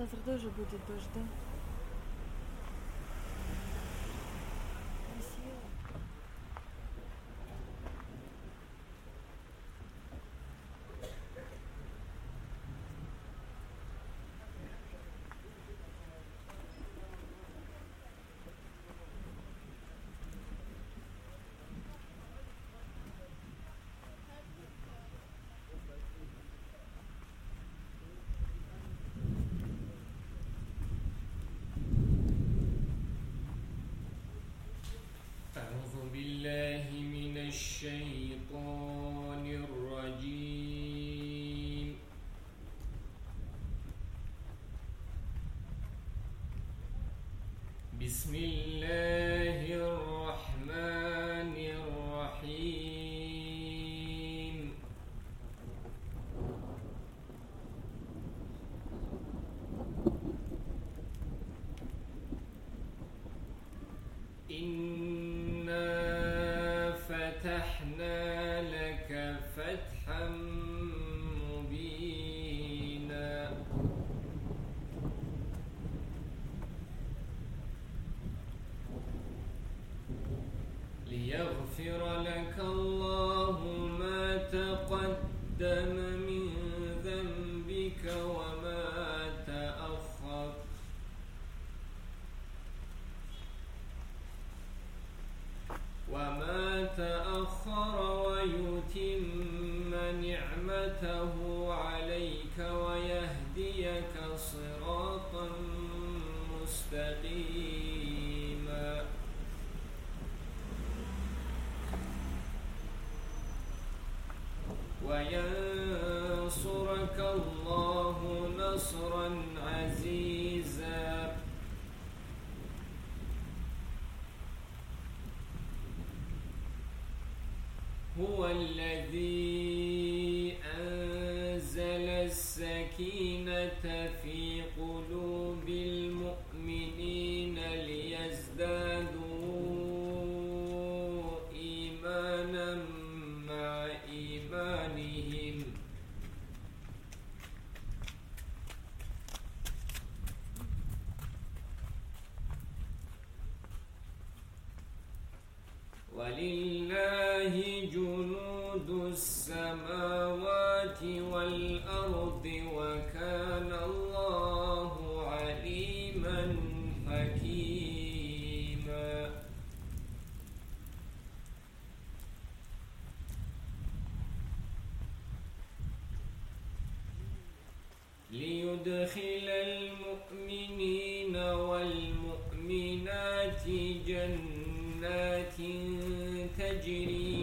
завтра тоже будет дождь да? بالله من الشيطان الرجيم. بسم الله الرحمن الرحيم. إن هو الذي أنزل السكينة في قلوب المؤمنين. في جنات تجري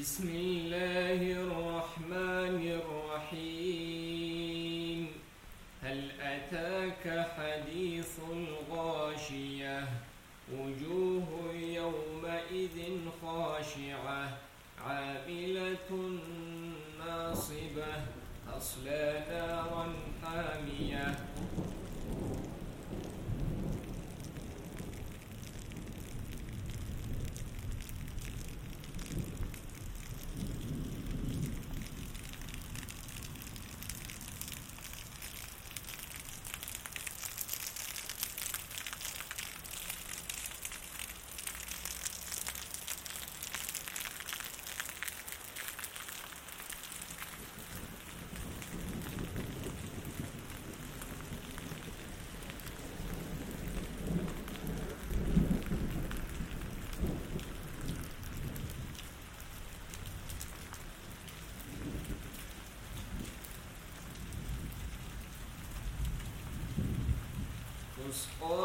بسم الله الرحمن الرحيم. هل أتاك حديث الغاشية؟ وجوه يومئذ خاشعة عاملة ناصبة تصلى نارا حامية.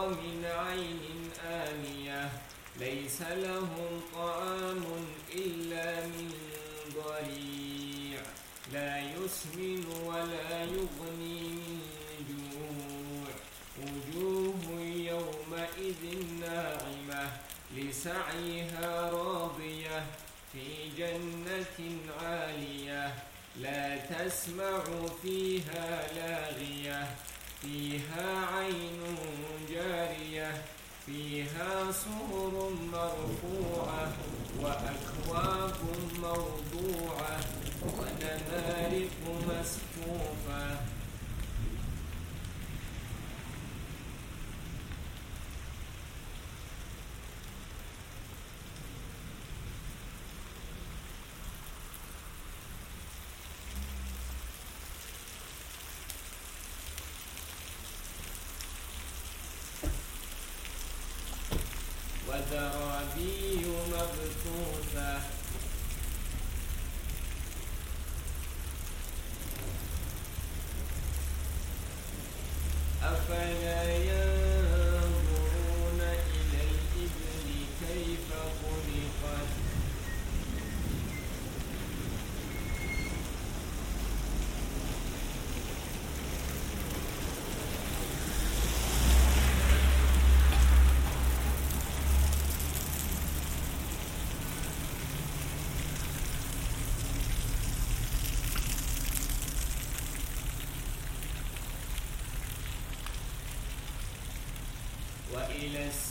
من عين آنية ليس لهم طعام إلا من ضريع. لا يسمن ولا يغني من جوع. وجوه يومئذ ناعمة لسعيها راضية في جنة عالية. لا تسمع فيها لاغية فيها عين فيها سرر مرفوعة وأكواب موضوعة ونمارق مسكوفة وزرابي مبثوثة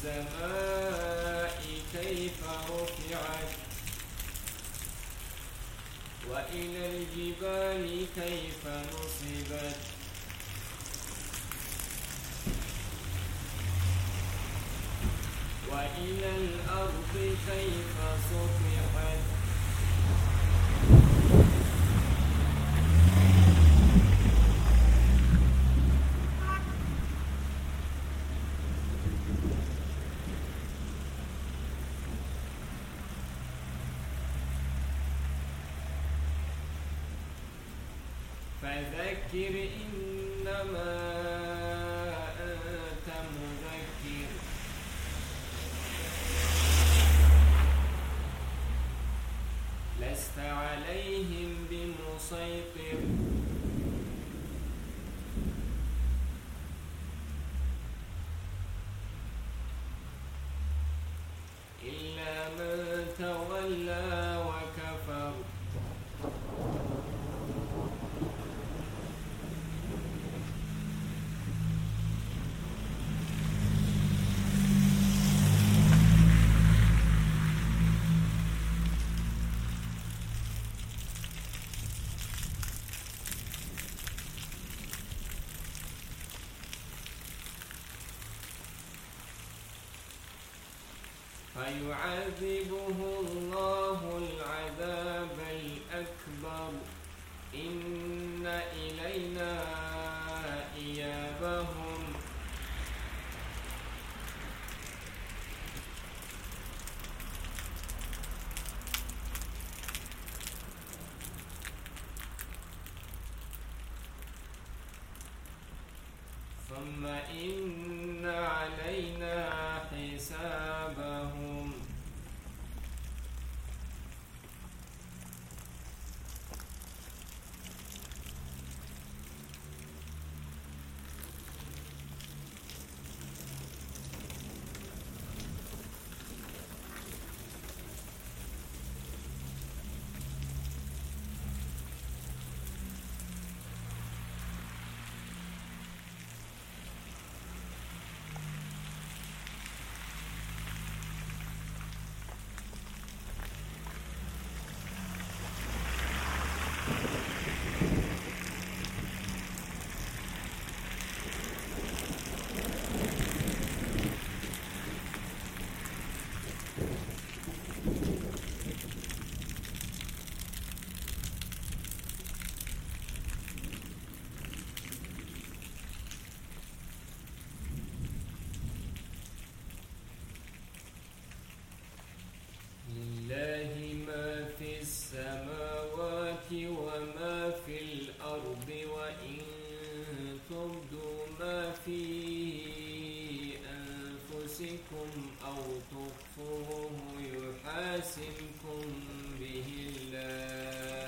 السماء كيف رفعت؟ وإلى الجبال كيف نصبت؟ وإلى الأرض كيف سطحت؟ Kiri فيعذبه الله. يصلكم به الله.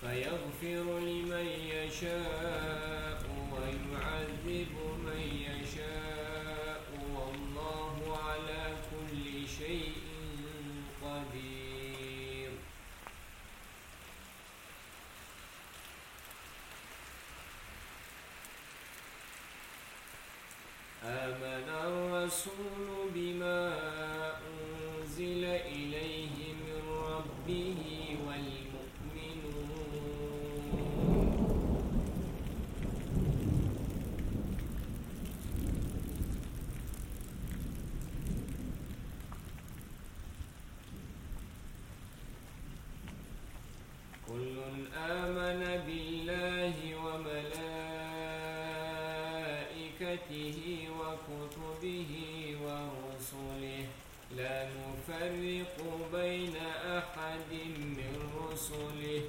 فيغفر لمن يشاء رسول رسله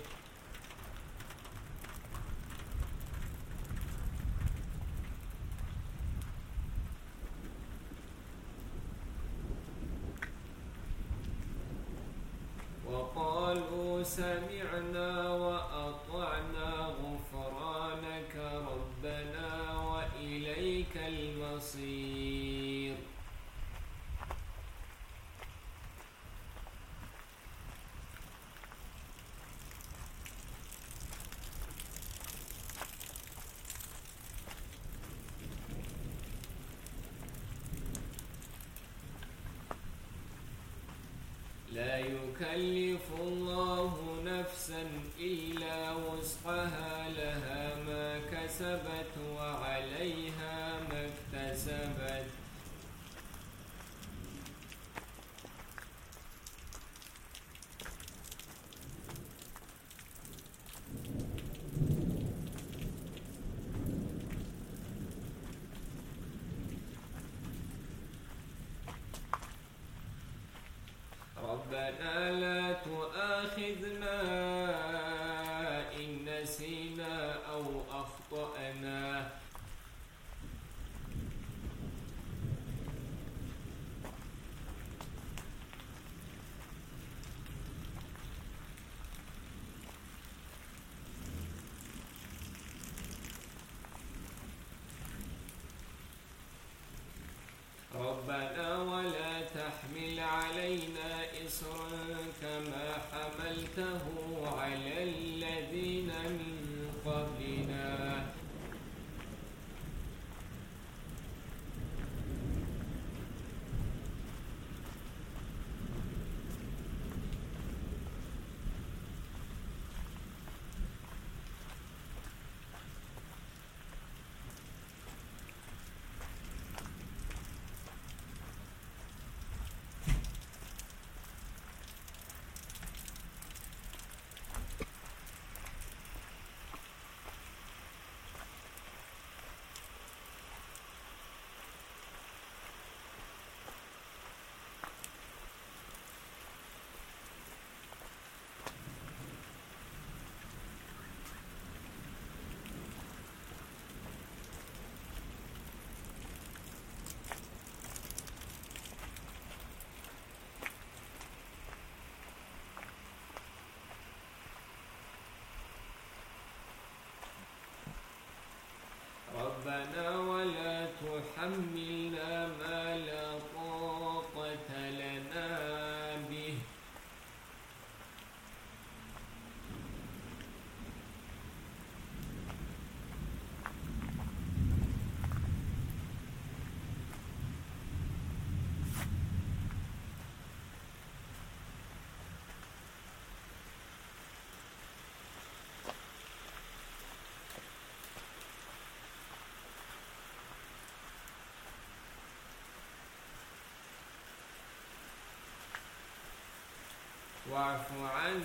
ربنا لا تؤاخذنا واعف عني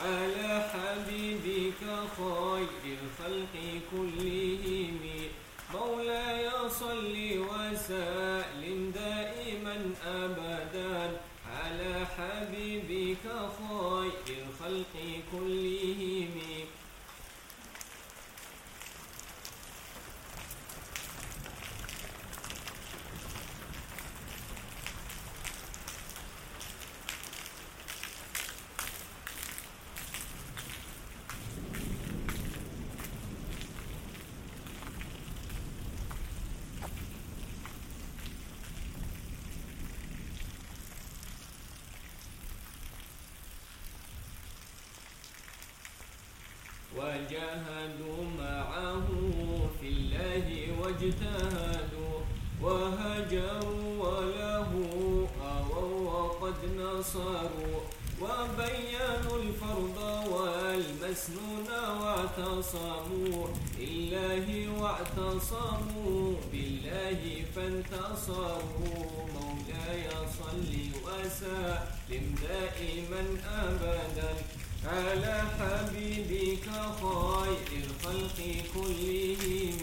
على حبيبك خير الخلق كلهم. مولاي صل وسلم دائما أبدا. على حبيبك خير الخلق كلهم. وجاهدوا معه في الله واجتهدوا وهجروا وله أووا وقد نصروا وبينوا الفرض والمسنون واعتصموا بالله واعتصموا بالله فانتصروا مولاي صل وسلم دائما أبدا على حبيبك خير الخلق كلهم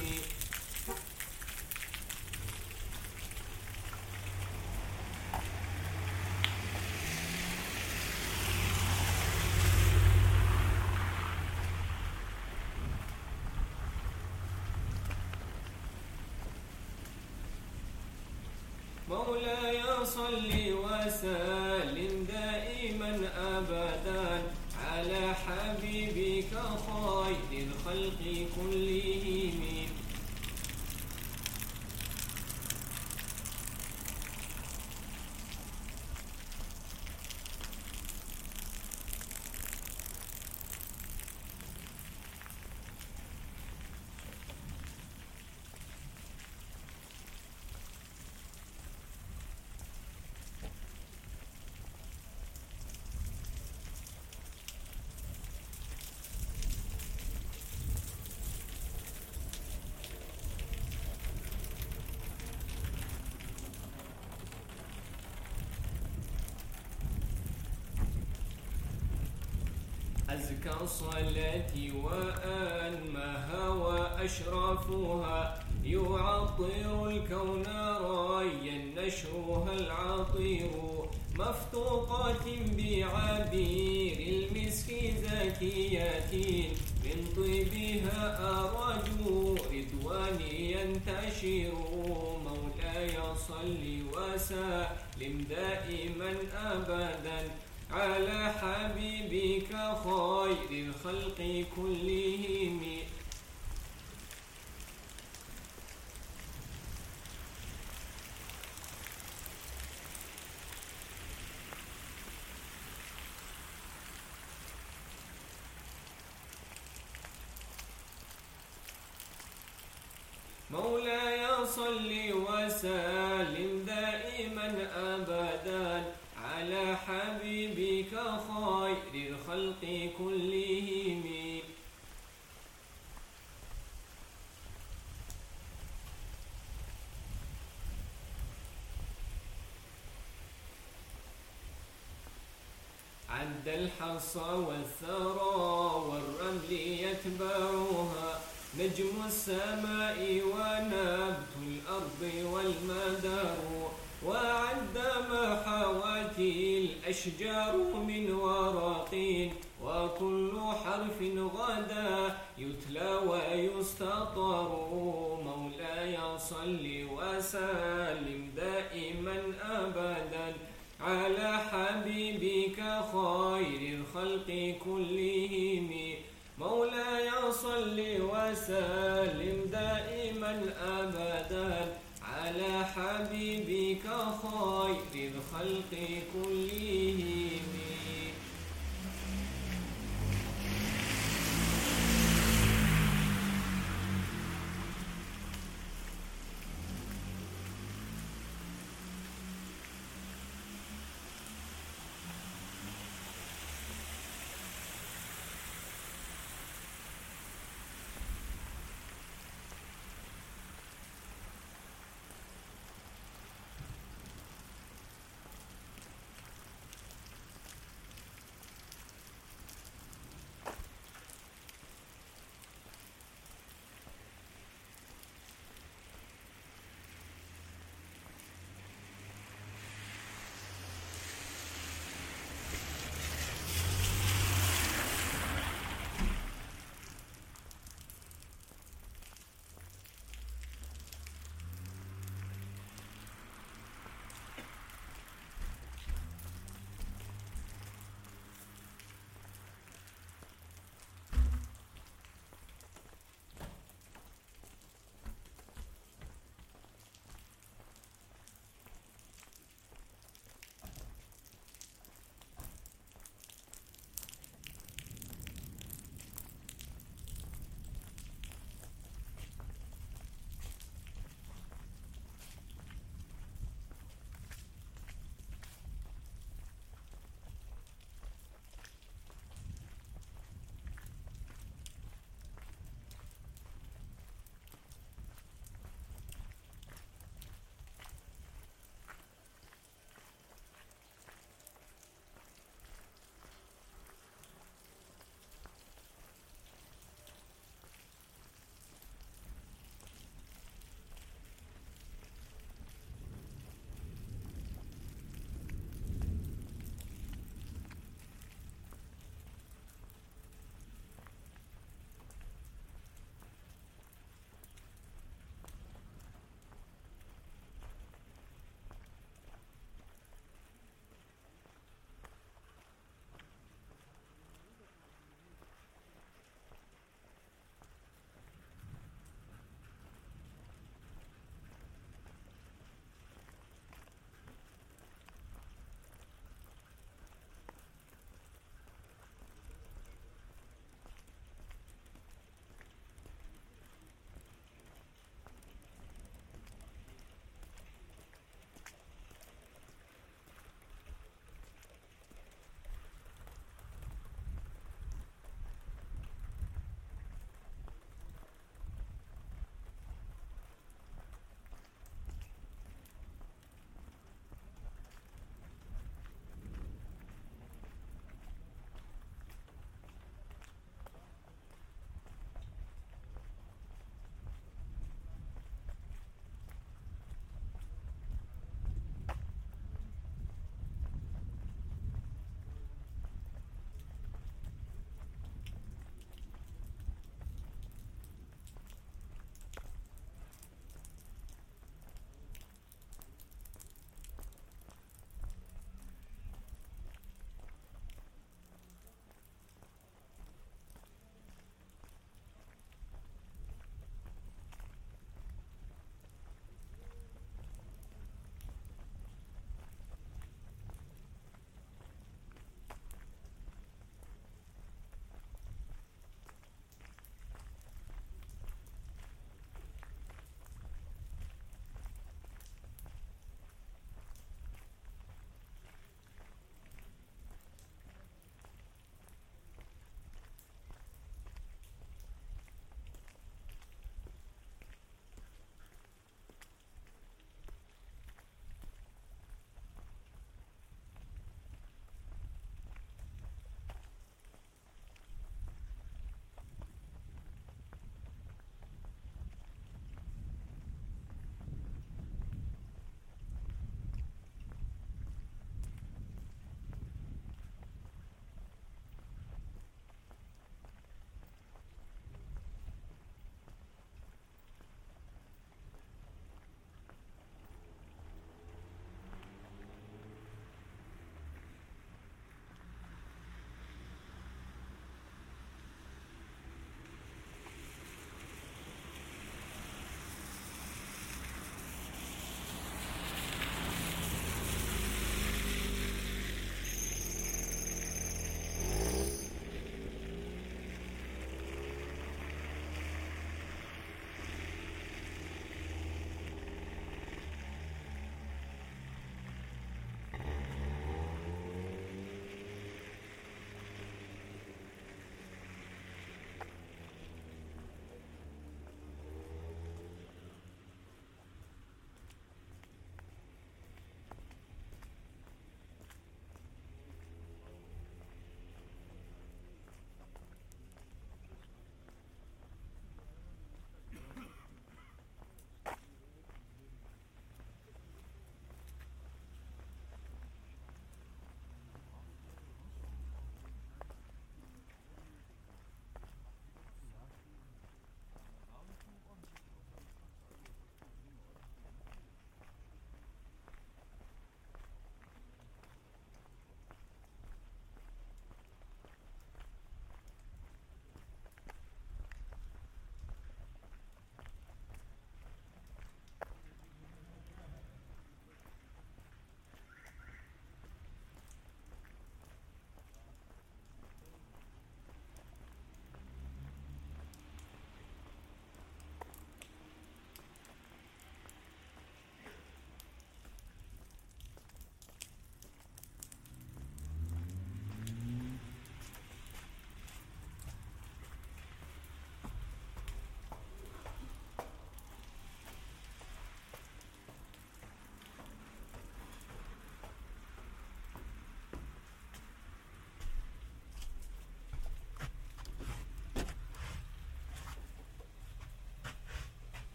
مولاي صل وسلم دائما أبدا على حبيبك خير الخلق كلهم أزكى صلاتي وأنمها وأشرفها. يعطر الكون رايا نشرها العطير. مفتوقات بعبير المسك زكيات من طيبها أرجو رضواني ينتشر. مولاي صل وسلم دائما أبدا على حبيبك الخلق كلهم مولاي صل وسلم دائما أبدا على حبيبك خير الخلق كلهم الحصى والثرى والرمل يتبعها نجم السماء ونبت الأرض والمدار وعد ما الأشجار من ورق وكل حرف غدا يتلى ويستطر مولاي صل وسلم دائما أبدا على حبيبك خير الخلق كلهم. مولاي صل وسلم دائما أبدا. على حبيبك خير الخلق كلهم.